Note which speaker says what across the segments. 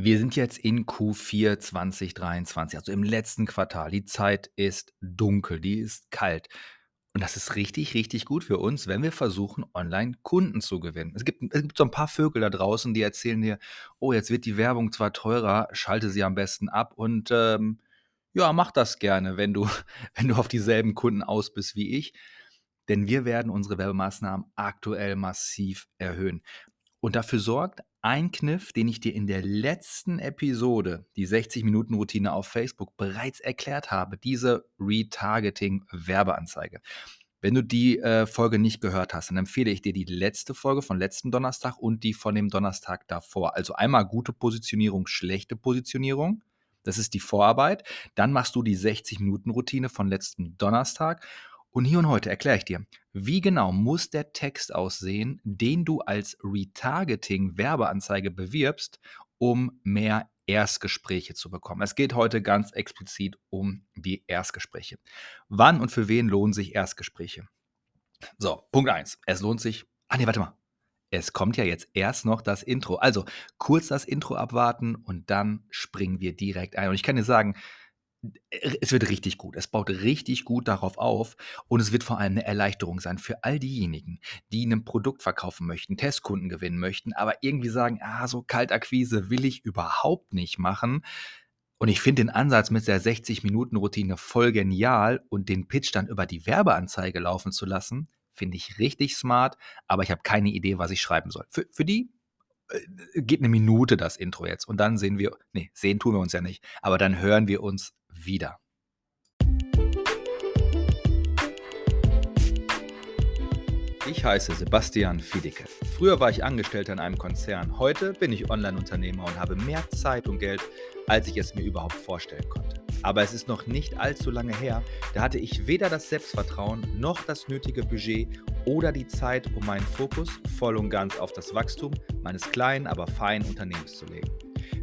Speaker 1: Wir sind jetzt in Q4 2023, also im letzten Quartal. Die Zeit ist dunkel, die ist kalt. Und das ist richtig, richtig gut für uns, wenn wir versuchen, online Kunden zu gewinnen. Es gibt, es gibt so ein paar Vögel da draußen, die erzählen dir, oh, jetzt wird die Werbung zwar teurer, schalte sie am besten ab und ähm, ja, mach das gerne, wenn du, wenn du auf dieselben Kunden aus bist wie ich. Denn wir werden unsere Werbemaßnahmen aktuell massiv erhöhen. Und dafür sorgt ein Kniff, den ich dir in der letzten Episode, die 60-Minuten-Routine auf Facebook, bereits erklärt habe, diese Retargeting-Werbeanzeige. Wenn du die äh, Folge nicht gehört hast, dann empfehle ich dir die letzte Folge von letzten Donnerstag und die von dem Donnerstag davor. Also einmal gute Positionierung, schlechte Positionierung. Das ist die Vorarbeit. Dann machst du die 60-Minuten-Routine von letzten Donnerstag und hier und heute erkläre ich dir, wie genau muss der Text aussehen, den du als Retargeting-Werbeanzeige bewirbst, um mehr Erstgespräche zu bekommen. Es geht heute ganz explizit um die Erstgespräche. Wann und für wen lohnen sich Erstgespräche? So, Punkt 1. Es lohnt sich. Ah, nee, warte mal. Es kommt ja jetzt erst noch das Intro. Also kurz das Intro abwarten und dann springen wir direkt ein. Und ich kann dir sagen, es wird richtig gut. Es baut richtig gut darauf auf und es wird vor allem eine Erleichterung sein für all diejenigen, die ein Produkt verkaufen möchten, Testkunden gewinnen möchten, aber irgendwie sagen, ah, so Kaltakquise will ich überhaupt nicht machen. Und ich finde den Ansatz mit der 60-Minuten-Routine voll genial und den Pitch dann über die Werbeanzeige laufen zu lassen, finde ich richtig smart, aber ich habe keine Idee, was ich schreiben soll. Für, für die äh, geht eine Minute das Intro jetzt und dann sehen wir, nee, sehen tun wir uns ja nicht, aber dann hören wir uns wieder. Ich heiße Sebastian Fiedicke. Früher war ich Angestellter in einem Konzern. Heute bin ich Online-Unternehmer und habe mehr Zeit und Geld, als ich es mir überhaupt vorstellen konnte. Aber es ist noch nicht allzu lange her, da hatte ich weder das Selbstvertrauen noch das nötige Budget oder die Zeit, um meinen Fokus voll und ganz auf das Wachstum meines kleinen, aber feinen Unternehmens zu legen.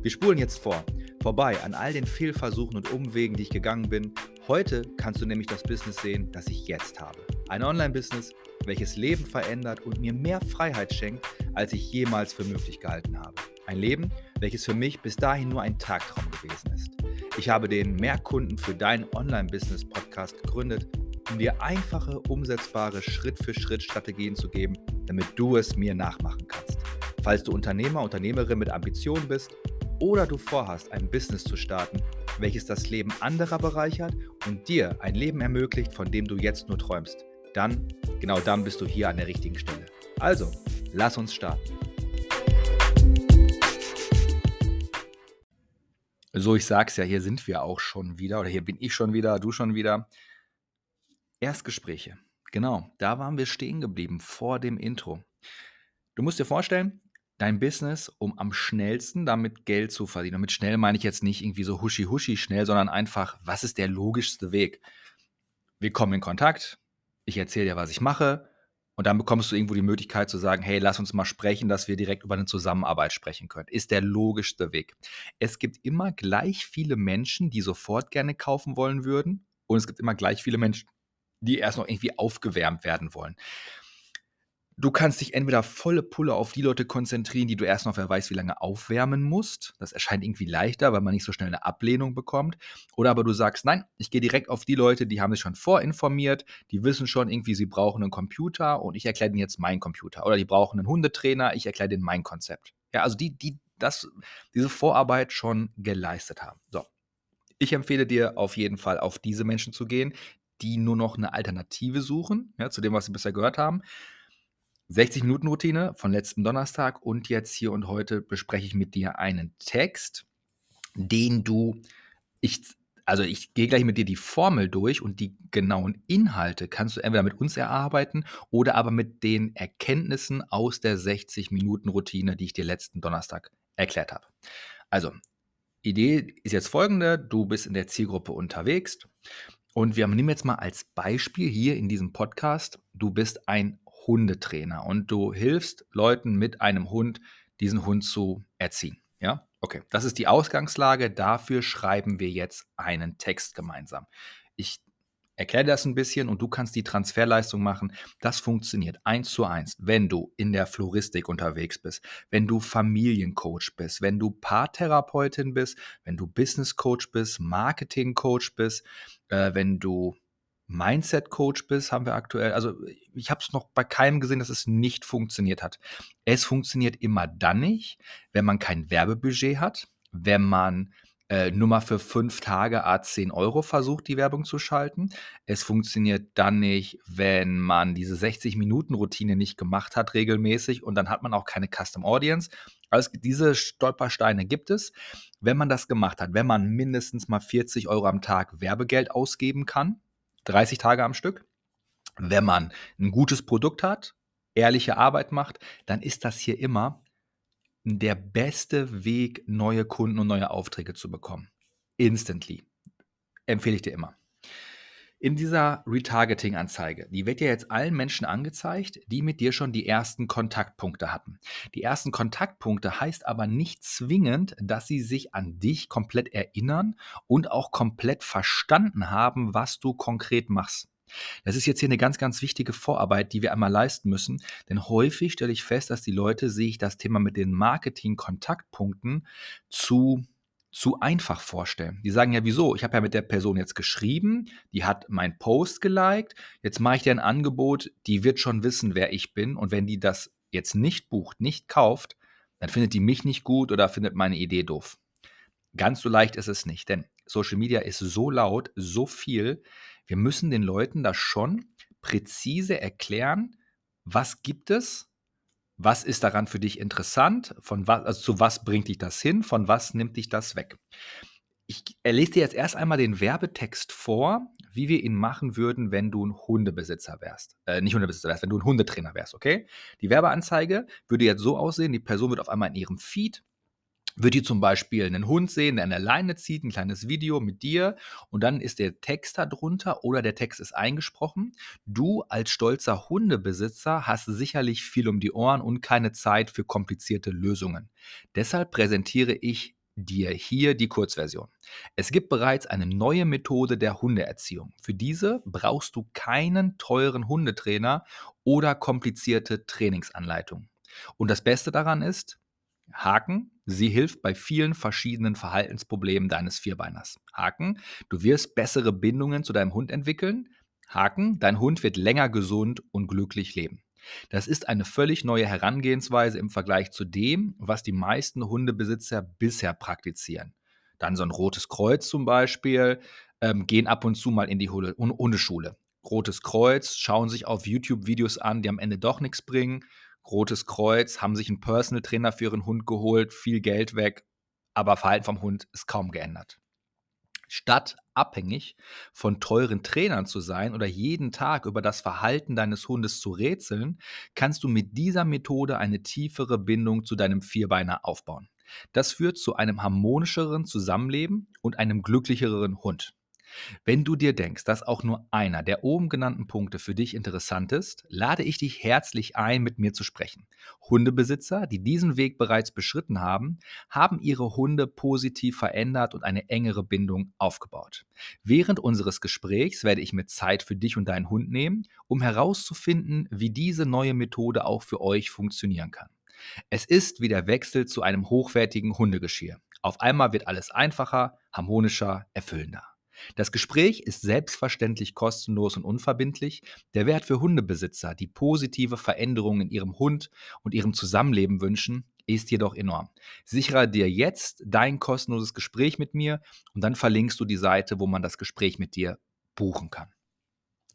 Speaker 1: Wir spulen jetzt vor. Vorbei an all den Fehlversuchen und Umwegen, die ich gegangen bin. Heute kannst du nämlich das Business sehen, das ich jetzt habe. Ein Online-Business, welches Leben verändert und mir mehr Freiheit schenkt, als ich jemals für möglich gehalten habe. Ein Leben, welches für mich bis dahin nur ein Tagtraum gewesen ist. Ich habe den Mehrkunden für dein Online-Business-Podcast gegründet, um dir einfache, umsetzbare Schritt-für-Schritt-Strategien zu geben, damit du es mir nachmachen kannst. Falls du Unternehmer, Unternehmerin mit Ambitionen bist oder du vorhast, ein Business zu starten, welches das Leben anderer bereichert und dir ein Leben ermöglicht, von dem du jetzt nur träumst, dann, genau dann bist du hier an der richtigen Stelle. Also, lass uns starten. So, ich sag's ja, hier sind wir auch schon wieder, oder hier bin ich schon wieder, du schon wieder. Erstgespräche. Genau, da waren wir stehen geblieben vor dem Intro. Du musst dir vorstellen, dein Business, um am schnellsten damit Geld zu verdienen. Und mit schnell meine ich jetzt nicht irgendwie so huschi-huschi schnell, sondern einfach, was ist der logischste Weg? Wir kommen in Kontakt, ich erzähle dir, was ich mache, und dann bekommst du irgendwo die Möglichkeit zu sagen, hey, lass uns mal sprechen, dass wir direkt über eine Zusammenarbeit sprechen können. Ist der logischste Weg. Es gibt immer gleich viele Menschen, die sofort gerne kaufen wollen würden. Und es gibt immer gleich viele Menschen, die erst noch irgendwie aufgewärmt werden wollen du kannst dich entweder volle Pulle auf die Leute konzentrieren, die du erst noch, wer weiß, wie lange aufwärmen musst. Das erscheint irgendwie leichter, weil man nicht so schnell eine Ablehnung bekommt. Oder aber du sagst, nein, ich gehe direkt auf die Leute, die haben sich schon vorinformiert, die wissen schon irgendwie, sie brauchen einen Computer und ich erkläre denen jetzt meinen Computer. Oder die brauchen einen Hundetrainer, ich erkläre denen mein Konzept. Ja, also die, die das, diese Vorarbeit schon geleistet haben. So. Ich empfehle dir auf jeden Fall auf diese Menschen zu gehen, die nur noch eine Alternative suchen, ja, zu dem, was sie bisher gehört haben. 60-Minuten-Routine von letzten Donnerstag und jetzt hier und heute bespreche ich mit dir einen Text, den du, ich, also ich gehe gleich mit dir die Formel durch und die genauen Inhalte kannst du entweder mit uns erarbeiten oder aber mit den Erkenntnissen aus der 60-Minuten-Routine, die ich dir letzten Donnerstag erklärt habe. Also, Idee ist jetzt folgende: Du bist in der Zielgruppe unterwegs und wir nehmen jetzt mal als Beispiel hier in diesem Podcast, du bist ein Hundetrainer und du hilfst Leuten mit einem Hund, diesen Hund zu erziehen. Ja, okay, das ist die Ausgangslage. Dafür schreiben wir jetzt einen Text gemeinsam. Ich erkläre das ein bisschen und du kannst die Transferleistung machen. Das funktioniert eins zu eins, wenn du in der Floristik unterwegs bist, wenn du Familiencoach bist, wenn du Paartherapeutin bist, wenn du Business Coach bist, Marketing Coach bist, äh, wenn du Mindset Coach bist, haben wir aktuell. Also ich habe es noch bei keinem gesehen, dass es nicht funktioniert hat. Es funktioniert immer dann nicht, wenn man kein Werbebudget hat, wenn man äh, nur mal für fünf Tage a 10 Euro versucht, die Werbung zu schalten. Es funktioniert dann nicht, wenn man diese 60-Minuten-Routine nicht gemacht hat regelmäßig und dann hat man auch keine Custom Audience. Also diese Stolpersteine gibt es. Wenn man das gemacht hat, wenn man mindestens mal 40 Euro am Tag Werbegeld ausgeben kann, 30 Tage am Stück. Wenn man ein gutes Produkt hat, ehrliche Arbeit macht, dann ist das hier immer der beste Weg, neue Kunden und neue Aufträge zu bekommen. Instantly. Empfehle ich dir immer in dieser Retargeting-Anzeige, die wird ja jetzt allen Menschen angezeigt, die mit dir schon die ersten Kontaktpunkte hatten. Die ersten Kontaktpunkte heißt aber nicht zwingend, dass sie sich an dich komplett erinnern und auch komplett verstanden haben, was du konkret machst. Das ist jetzt hier eine ganz, ganz wichtige Vorarbeit, die wir einmal leisten müssen, denn häufig stelle ich fest, dass die Leute sich das Thema mit den Marketing-Kontaktpunkten zu zu einfach vorstellen. Die sagen ja, wieso? Ich habe ja mit der Person jetzt geschrieben, die hat mein Post geliked, jetzt mache ich dir ein Angebot, die wird schon wissen, wer ich bin und wenn die das jetzt nicht bucht, nicht kauft, dann findet die mich nicht gut oder findet meine Idee doof. Ganz so leicht ist es nicht, denn Social Media ist so laut, so viel, wir müssen den Leuten das schon präzise erklären, was gibt es, was ist daran für dich interessant? Von was, also zu was bringt dich das hin? Von was nimmt dich das weg? Ich lese dir jetzt erst einmal den Werbetext vor, wie wir ihn machen würden, wenn du ein Hundebesitzer wärst. Äh, nicht Hundebesitzer wärst, wenn du ein Hundetrainer wärst, okay? Die Werbeanzeige würde jetzt so aussehen, die Person wird auf einmal in ihrem Feed wird ihr zum Beispiel einen Hund sehen, der an der Leine zieht, ein kleines Video mit dir und dann ist der Text da drunter oder der Text ist eingesprochen. Du als stolzer Hundebesitzer hast sicherlich viel um die Ohren und keine Zeit für komplizierte Lösungen. Deshalb präsentiere ich dir hier die Kurzversion. Es gibt bereits eine neue Methode der Hundeerziehung. Für diese brauchst du keinen teuren Hundetrainer oder komplizierte Trainingsanleitungen. Und das Beste daran ist, Haken, sie hilft bei vielen verschiedenen Verhaltensproblemen deines Vierbeiners. Haken, du wirst bessere Bindungen zu deinem Hund entwickeln. Haken, dein Hund wird länger gesund und glücklich leben. Das ist eine völlig neue Herangehensweise im Vergleich zu dem, was die meisten Hundebesitzer bisher praktizieren. Dann so ein rotes Kreuz zum Beispiel, ähm, gehen ab und zu mal in die Hundeschule. Rotes Kreuz, schauen sich auf YouTube-Videos an, die am Ende doch nichts bringen Rotes Kreuz, haben sich einen Personal Trainer für ihren Hund geholt, viel Geld weg, aber Verhalten vom Hund ist kaum geändert. Statt abhängig von teuren Trainern zu sein oder jeden Tag über das Verhalten deines Hundes zu rätseln, kannst du mit dieser Methode eine tiefere Bindung zu deinem Vierbeiner aufbauen. Das führt zu einem harmonischeren Zusammenleben und einem glücklicheren Hund. Wenn du dir denkst, dass auch nur einer der oben genannten Punkte für dich interessant ist, lade ich dich herzlich ein, mit mir zu sprechen. Hundebesitzer, die diesen Weg bereits beschritten haben, haben ihre Hunde positiv verändert und eine engere Bindung aufgebaut. Während unseres Gesprächs werde ich mir Zeit für dich und deinen Hund nehmen, um herauszufinden, wie diese neue Methode auch für euch funktionieren kann. Es ist wie der Wechsel zu einem hochwertigen Hundegeschirr. Auf einmal wird alles einfacher, harmonischer, erfüllender. Das Gespräch ist selbstverständlich kostenlos und unverbindlich. Der Wert für Hundebesitzer, die positive Veränderungen in ihrem Hund und ihrem Zusammenleben wünschen, ist jedoch enorm. Sichere dir jetzt dein kostenloses Gespräch mit mir und dann verlinkst du die Seite, wo man das Gespräch mit dir buchen kann.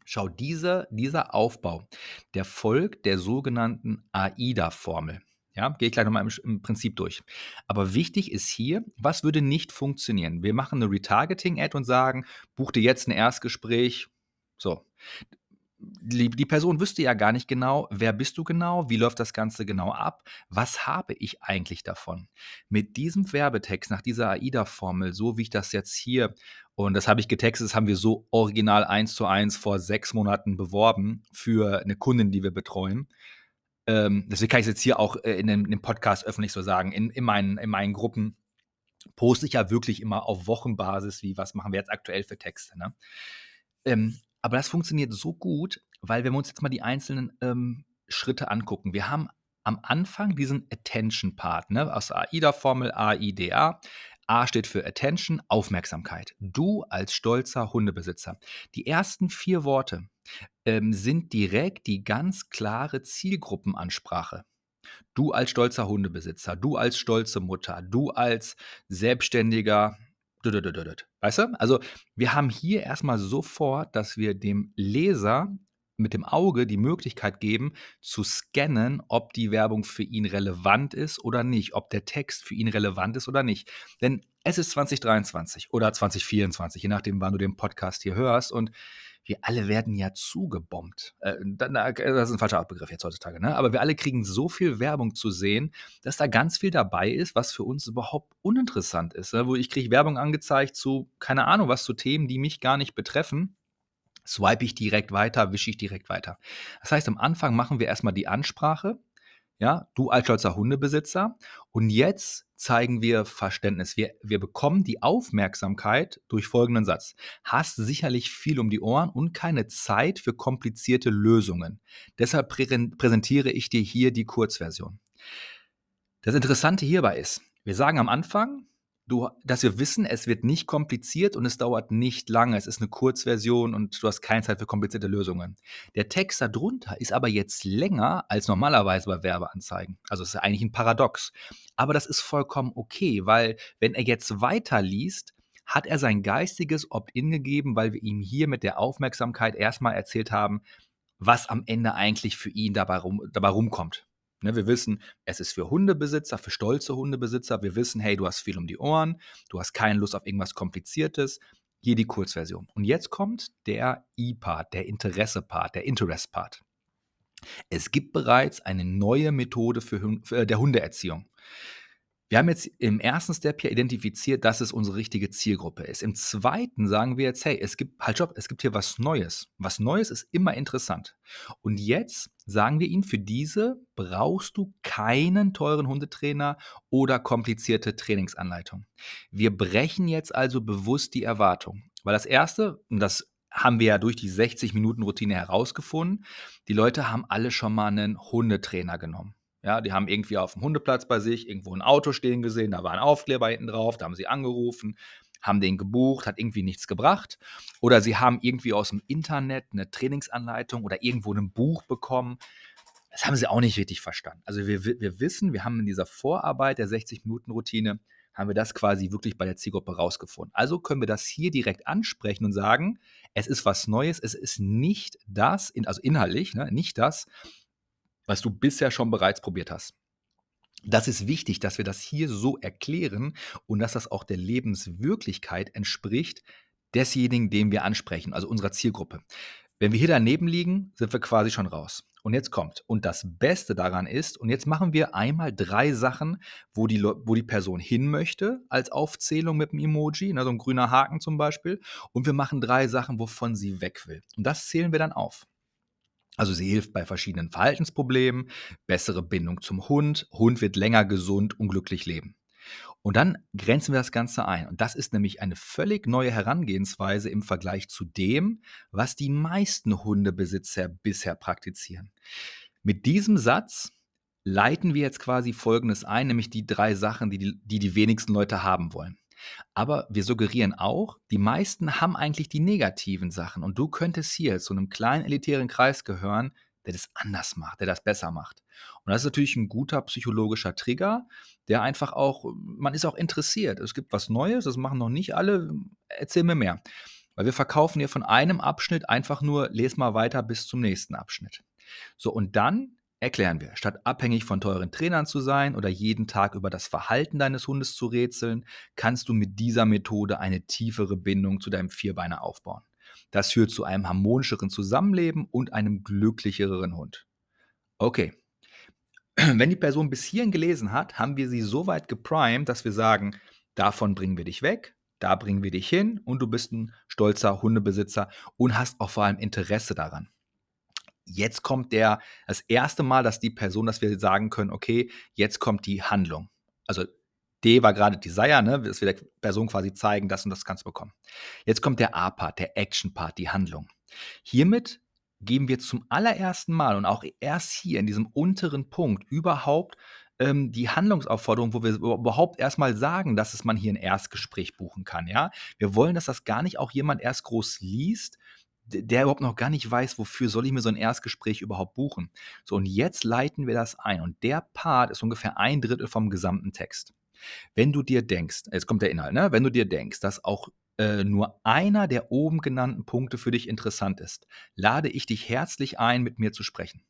Speaker 1: Schau, diese, dieser Aufbau, der folgt der sogenannten AIDA-Formel. Ja, gehe ich gleich nochmal im, im Prinzip durch. Aber wichtig ist hier, was würde nicht funktionieren? Wir machen eine Retargeting-Ad und sagen, buch dir jetzt ein Erstgespräch. So. Die, die, Person wüsste ja gar nicht genau, wer bist du genau, wie läuft das Ganze genau ab, was habe ich eigentlich davon. Mit diesem Werbetext nach dieser AIDA-Formel, so wie ich das jetzt hier, und das habe ich getextet, das haben wir so original eins zu eins vor sechs Monaten beworben für eine Kundin, die wir betreuen ähm, deswegen kann ich es jetzt hier auch äh, in, dem, in, dem, Podcast öffentlich so sagen, in, in, meinen, in meinen Gruppen poste ich ja wirklich immer auf Wochenbasis, wie was machen wir jetzt aktuell für Texte. Ne? Ähm, Aber das funktioniert so gut, weil wenn wir uns jetzt mal die einzelnen ähm, Schritte angucken, wir haben am Anfang diesen Attention-Part, ne, aus der AIDA-Formel AIDA. A steht für Attention, Aufmerksamkeit. Du als stolzer Hundebesitzer. Die ersten vier Worte ähm, sind direkt die ganz klare Zielgruppenansprache. Du als stolzer Hundebesitzer, du als stolze Mutter, du als selbstständiger Weißt du? Also, wir haben hier erstmal sofort, dass wir dem Leser mit dem Auge die Möglichkeit geben, zu scannen, ob die Werbung für ihn relevant ist oder nicht, ob der Text für ihn relevant ist oder nicht. Denn es ist 2023 oder 2024, je nachdem, wann du den Podcast hier hörst. Und wir alle werden ja zugebombt. Äh, das ist ein falscher Begriff jetzt heutzutage, ne? Aber wir alle kriegen so viel Werbung zu sehen, dass da ganz viel dabei ist, was für uns überhaupt uninteressant ist. Ne? Wo ich kriege Werbung angezeigt zu, keine Ahnung, was zu Themen, die mich gar nicht betreffen swipe ich direkt weiter, wische ich direkt weiter. Das heißt, am Anfang machen wir erstmal die Ansprache, ja, du als stolzer Hundebesitzer. Und jetzt zeigen wir Verständnis. Wir, wir bekommen die Aufmerksamkeit durch folgenden Satz. Hast sicherlich viel um die Ohren und keine Zeit für komplizierte Lösungen. Deshalb prä präsentiere ich dir hier die Kurzversion. Das Interessante hierbei ist, wir sagen am Anfang, du, dass wir wissen, es wird nicht kompliziert und es dauert nicht lange. Es ist eine Kurzversion und du hast keine Zeit für komplizierte Lösungen. Der Text darunter ist aber jetzt länger als normalerweise bei Werbeanzeigen. Also es ist eigentlich ein Paradox. Aber das ist vollkommen okay, weil wenn er jetzt weiterliest, hat er sein geistiges Opt-in gegeben, weil wir ihm hier mit der Aufmerksamkeit erstmal erzählt haben, was am Ende eigentlich für ihn dabei, rum, dabei rumkommt. Ne, wir wissen, es ist für Hundebesitzer, für stolze Hundebesitzer. Wir wissen, hey, du hast viel um die Ohren, du hast keine Lust auf irgendwas Kompliziertes. Hier die Kurzversion. Und jetzt kommt der E-Part, der Interesse-Part, der Interest-Part. Es gibt bereits eine neue Methode für, für äh, der Hundeerziehung. Wir haben jetzt im ersten Step hier identifiziert, dass es unsere richtige Zielgruppe ist. Im zweiten sagen wir jetzt, hey, es gibt halt Job, es gibt hier was Neues. Was Neues ist immer interessant. Und jetzt sagen wir ihnen, für diese brauchst du keinen teuren Hundetrainer oder komplizierte Trainingsanleitung. Wir brechen jetzt also bewusst die Erwartung. Weil das erste, und das haben wir ja durch die 60 Minuten Routine herausgefunden, die Leute haben alle schon mal einen Hundetrainer genommen. Ja, die haben irgendwie auf dem Hundeplatz bei sich irgendwo ein Auto stehen gesehen, da war ein Aufkleber hinten drauf, da haben sie angerufen, haben den gebucht, hat irgendwie nichts gebracht. Oder sie haben irgendwie aus dem Internet eine Trainingsanleitung oder irgendwo ein Buch bekommen. Das haben sie auch nicht richtig verstanden. Also wir, wir wissen, wir haben in dieser Vorarbeit der 60-Minuten-Routine, haben wir das quasi wirklich bei der Zielgruppe rausgefunden. Also können wir das hier direkt ansprechen und sagen, es ist was Neues, es ist nicht das, also inhaltlich, ne, nicht das, was du bisher schon bereits probiert hast. Das ist wichtig, dass wir das hier so erklären und dass das auch der Lebenswirklichkeit entspricht desjenigen, den wir ansprechen, also unserer Zielgruppe. Wenn wir hier daneben liegen, sind wir quasi schon raus. Und jetzt kommt. Und das Beste daran ist, und jetzt machen wir einmal drei Sachen, wo die, wo die Person hin möchte, als Aufzählung mit dem Emoji, ne, so ein grüner Haken zum Beispiel. Und wir machen drei Sachen, wovon sie weg will. Und das zählen wir dann auf. Also sie hilft bei verschiedenen Verhaltensproblemen, bessere Bindung zum Hund, Hund wird länger gesund und glücklich leben. Und dann grenzen wir das Ganze ein. Und das ist nämlich eine völlig neue Herangehensweise im Vergleich zu dem, was die meisten Hundebesitzer bisher praktizieren. Mit diesem Satz leiten wir jetzt quasi Folgendes ein, nämlich die drei Sachen, die die, die, die wenigsten Leute haben wollen. Aber wir suggerieren auch, die meisten haben eigentlich die negativen Sachen und du könntest hier zu einem kleinen elitären Kreis gehören, der das anders macht, der das besser macht. Und das ist natürlich ein guter psychologischer Trigger, der einfach auch, man ist auch interessiert. Es gibt was Neues, das machen noch nicht alle. Erzähl mir mehr. Weil wir verkaufen hier von einem Abschnitt einfach nur, les mal weiter bis zum nächsten Abschnitt. So, und dann Erklären wir, statt abhängig von teuren Trainern zu sein oder jeden Tag über das Verhalten deines Hundes zu rätseln, kannst du mit dieser Methode eine tiefere Bindung zu deinem Vierbeiner aufbauen. Das führt zu einem harmonischeren Zusammenleben und einem glücklicheren Hund. Okay. Wenn die Person bis hierhin gelesen hat, haben wir sie so weit geprimed, dass wir sagen, davon bringen wir dich weg, da bringen wir dich hin und du bist ein stolzer Hundebesitzer und hast auch vor allem Interesse daran jetzt kommt der, das erste Mal, dass die Person, dass wir sagen können, okay, jetzt kommt die Handlung. Also D war gerade Desire, ne, dass wir der Person quasi zeigen, das und das du bekommen. Jetzt kommt der A-Part, der Action-Part, die Handlung. Hiermit geben wir zum allerersten Mal und auch erst hier in diesem unteren Punkt überhaupt ähm, die Handlungsaufforderung, wo wir überhaupt erstmal sagen, dass es man hier ein Erstgespräch buchen kann. Ja? Wir wollen, dass das gar nicht auch jemand erst groß liest, der überhaupt noch gar nicht weiß, wofür soll ich mir so ein Erstgespräch überhaupt buchen. So, und jetzt leiten wir das ein. Und der Part ist ungefähr ein Drittel vom gesamten Text. Wenn du dir denkst, jetzt kommt der Inhalt, ne? wenn du dir denkst, dass auch äh, nur einer der oben genannten Punkte für dich interessant ist, lade ich dich herzlich ein, mit mir zu sprechen.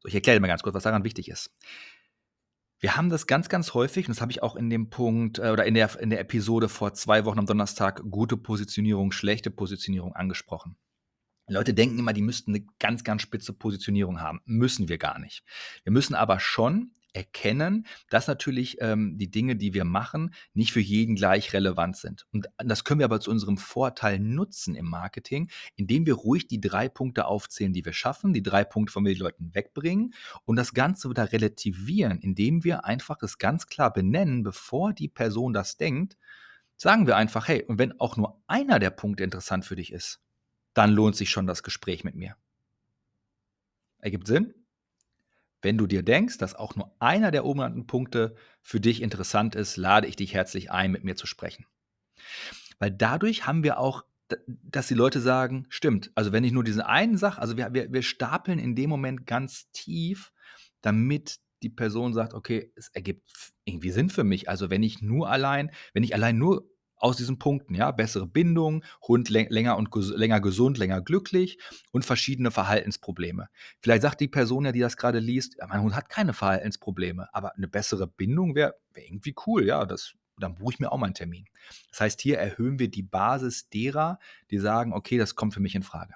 Speaker 1: So, ich erkläre dir mal ganz kurz, was daran wichtig ist. Wir haben das ganz, ganz häufig, und das habe ich auch in dem Punkt äh, oder in der, in der Episode vor zwei Wochen am Donnerstag, gute Positionierung, schlechte Positionierung angesprochen. Leute denken immer, die müssten eine ganz, ganz spitze Positionierung haben. Müssen wir gar nicht. Wir müssen aber schon erkennen, dass natürlich ähm, die Dinge, die wir machen, nicht für jeden gleich relevant sind. Und das können wir aber zu unserem Vorteil nutzen im Marketing, indem wir ruhig die drei Punkte aufzählen, die wir schaffen, die drei Punkte von den Leuten wegbringen und das Ganze wieder relativieren, indem wir einfach es ganz klar benennen, bevor die Person das denkt, sagen wir einfach, hey, und wenn auch nur einer der Punkte interessant für dich ist, dann lohnt sich schon das Gespräch mit mir. Ergibt Sinn? Wenn du dir denkst, dass auch nur einer der oben genannten Punkte für dich interessant ist, lade ich dich herzlich ein, mit mir zu sprechen. Weil dadurch haben wir auch, dass die Leute sagen, stimmt, also wenn ich nur diese einen Sache, also wir, wir, wir stapeln in dem Moment ganz tief, damit die Person sagt, okay, es ergibt irgendwie Sinn für mich. Also wenn ich nur allein, wenn ich allein nur aus diesen Punkten, ja, bessere Bindung, Hund länger und ges länger gesund, länger glücklich und verschiedene Verhaltensprobleme. Vielleicht sagt die Person ja, die das gerade liest, ja, mein Hund hat keine Verhaltensprobleme, aber eine bessere Bindung wäre wär irgendwie cool, ja, das dann buche ich mir auch mal einen Termin. Das heißt, hier erhöhen wir die Basis derer, die sagen, okay, das kommt für mich in Frage.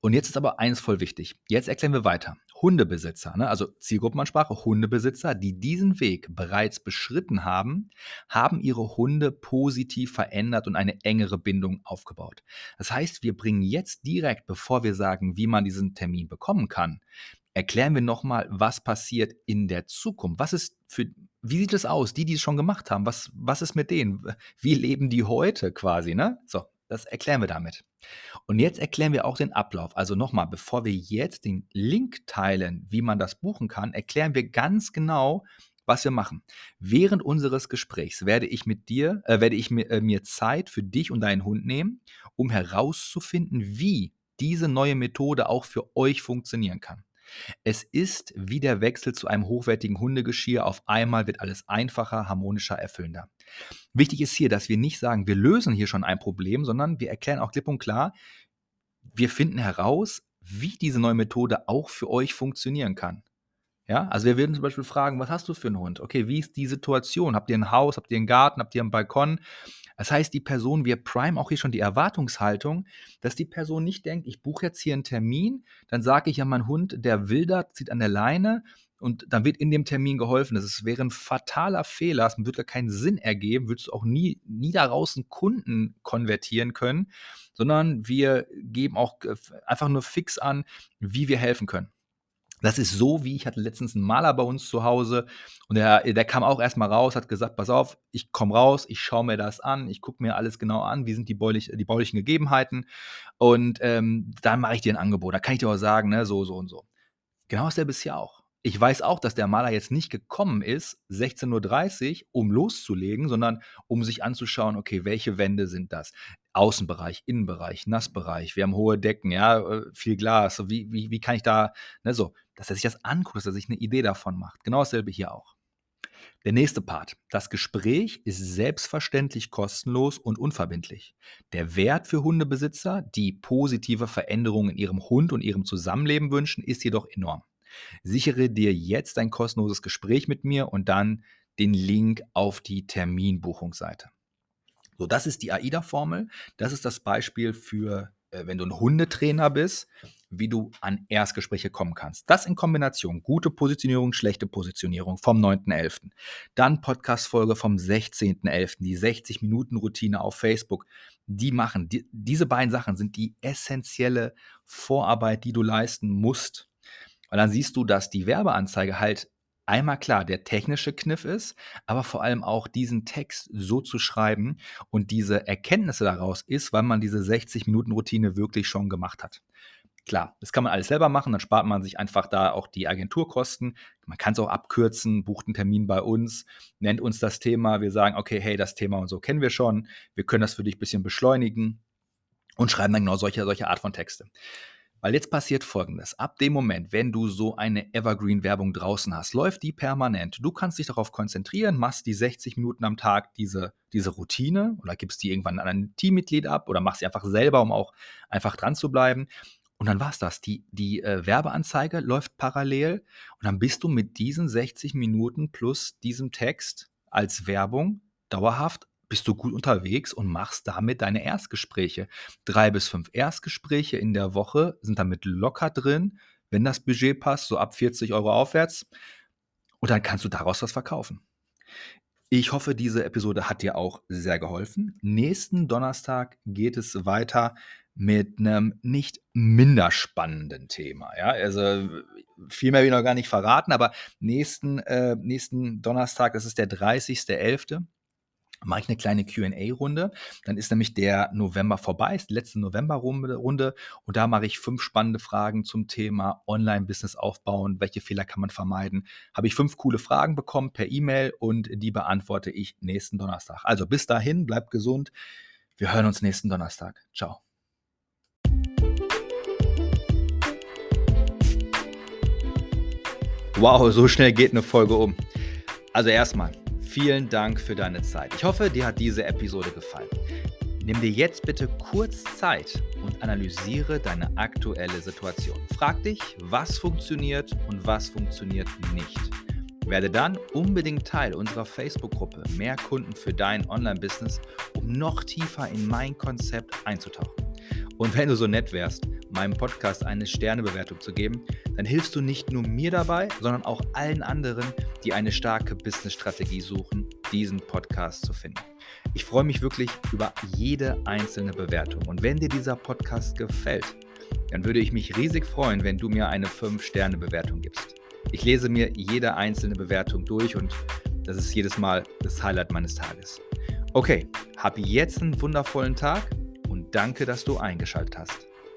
Speaker 1: Und jetzt ist aber eines voll wichtig. Jetzt erklären wir weiter. Hundebesitzer, ne, also Zielgruppenansprache, Hundebesitzer, die diesen Weg bereits beschritten haben, haben ihre Hunde positiv verändert und eine engere Bindung aufgebaut. Das heißt, wir bringen jetzt direkt, bevor wir sagen, wie man diesen Termin bekommen kann, erklären wir nochmal, was passiert in der Zukunft. Was ist für, wie sieht es aus? Die, die es schon gemacht haben, was, was ist mit denen? Wie leben die heute quasi, ne? So, das erklären wir damit. Und jetzt erklären wir auch den Ablauf. Also nochmal, bevor wir jetzt den Link teilen, wie man das buchen kann, erklären wir ganz genau, was wir machen. Während unseres Gesprächs werde ich mit dir, äh, werde ich mir, äh, mir Zeit für dich und deinen Hund nehmen, um herauszufinden, wie diese neue Methode auch für euch funktionieren kann. Es ist wie der Wechsel zu einem hochwertigen Hundegeschirr. Auf einmal wird alles einfacher, harmonischer, erfüllender. Wichtig ist hier, dass wir nicht sagen, wir lösen hier schon ein Problem, sondern wir erklären auch klipp und klar, wir finden heraus, wie diese neue Methode auch für euch funktionieren kann. Ja, also wir würden zum Beispiel fragen, was hast du für einen Hund? Okay, wie ist die Situation? Habt ihr ein Haus? Habt ihr einen Garten? Habt ihr einen Balkon? Das heißt, die Person, wir prime auch hier schon die Erwartungshaltung, dass die Person nicht denkt, ich buche jetzt hier einen Termin, dann sage ich ja, mein Hund, der wildert, zieht an der Leine und dann wird in dem Termin geholfen. Das wäre ein fataler Fehler, es würde gar keinen Sinn ergeben, würdest du auch nie, nie daraus einen Kunden konvertieren können, sondern wir geben auch äh, einfach nur fix an, wie wir helfen können. Das ist so, wie ich hatte letztens einen Maler bei uns zu Hause und der, der kam auch erstmal raus, hat gesagt, pass auf, ich komme raus, ich schaue mir das an, ich gucke mir alles genau an, wie sind die, baulich, die baulichen Gegebenheiten und ähm, dann mache ich dir ein Angebot. Da kann ich dir auch sagen, ne, so, so und so. Genau ist der bisher auch. Ich weiß auch, dass der Maler jetzt nicht gekommen ist, 16.30 Uhr, um loszulegen, sondern um sich anzuschauen, okay, welche Wände sind das? Außenbereich, Innenbereich, Nassbereich, wir haben hohe Decken, ja, äh, viel Glas, wie, wie, wie kann ich da, ne, so, dass er sich das anguckt, dass er sich eine Idee davon macht. Genau dasselbe hier auch. Der nächste Part. Das Gespräch ist selbstverständlich kostenlos und unverbindlich. Der Wert für Hundebesitzer, die positive Veränderungen in ihrem Hund und ihrem Zusammenleben wünschen, ist jedoch enorm. Sichere dir jetzt ein kostenloses Gespräch mit mir und dann den Link auf die Terminbuchungsseite. So, das ist die AIDA-Formel. Das ist das Beispiel für, äh, wenn du ein Hundetrainer bist, wie du an Erstgespräche kommen kannst. Das in Kombination. Gute Positionierung, schlechte Positionierung vom 9.11. Dann Podcast-Folge vom 16.11. Die 60-Minuten-Routine auf Facebook. Die machen, die, diese beiden Sachen sind die essentielle Vorarbeit, die du leisten musst, weil dann siehst du, dass die Werbeanzeige halt einmal klar der technische Kniff ist, aber vor allem auch diesen Text so zu schreiben und diese Erkenntnisse daraus ist, weil man diese 60 Minuten Routine wirklich schon gemacht hat. Klar, das kann man alles selber machen, dann spart man sich einfach da auch die Agenturkosten. Man kann es auch abkürzen, bucht einen Termin bei uns, nennt uns das Thema. Wir sagen, okay, hey, das Thema und so kennen wir schon. Wir können das für dich ein bisschen beschleunigen und schreiben dann genau solche, solche Art von Texte. Weil jetzt passiert folgendes. Ab dem Moment, wenn du so eine Evergreen-Werbung draußen hast, läuft die permanent. Du kannst dich darauf konzentrieren, machst die 60 Minuten am Tag diese, diese Routine oder gibst die irgendwann an ein Teammitglied ab oder machst sie einfach selber, um auch einfach dran zu bleiben. Und dann war es das. Die, die äh, Werbeanzeige läuft parallel und dann bist du mit diesen 60 Minuten plus diesem Text als Werbung dauerhaft bist du gut unterwegs und machst damit deine Erstgespräche. Drei bis fünf Erstgespräche in der Woche sind damit locker drin, wenn das Budget passt, so ab 40 Euro aufwärts. Und dann kannst du daraus was verkaufen. Ich hoffe, diese Episode hat dir auch sehr geholfen. Nächsten Donnerstag geht es weiter mit einem nicht minder spannenden Thema. Ja, also viel mehr will ich noch gar nicht verraten, aber nächsten, äh, nächsten Donnerstag, das ist der 30.11., mache ich eine kleine QA-Runde. Dann ist nämlich der November vorbei, ist die letzte November-Runde und da mache ich fünf spannende Fragen zum Thema Online-Business aufbauen. Welche Fehler kann man vermeiden? Habe ich fünf coole Fragen bekommen per E-Mail und die beantworte ich nächsten Donnerstag. Also bis dahin, bleibt gesund. Wir hören uns nächsten Donnerstag. Ciao. Wow, so schnell geht eine Folge um. Also erstmal, vielen Dank für deine Zeit. Ich hoffe, dir hat diese Episode gefallen. Nimm dir jetzt bitte kurz Zeit und analysiere deine aktuelle Situation. Frag dich, was funktioniert und was funktioniert nicht. Werde dann unbedingt Teil unserer Facebook-Gruppe Mehr Kunden für dein Online-Business, um noch tiefer in mein Konzept einzutauchen. Und wenn du so nett wärst, meinem Podcast eine Sternebewertung zu geben, dann hilfst du nicht nur mir dabei, sondern auch allen anderen, die eine starke Business-Strategie suchen, diesen Podcast zu finden. Ich freue mich wirklich über jede einzelne Bewertung. Und wenn dir dieser Podcast gefällt, dann würde ich mich riesig freuen, wenn du mir eine 5-Sterne-Bewertung gibst. Ich lese mir jede einzelne Bewertung durch und das ist jedes Mal das Highlight meines Tages. Okay, hab jetzt einen wundervollen Tag Danke, dass du eingeschaltet hast.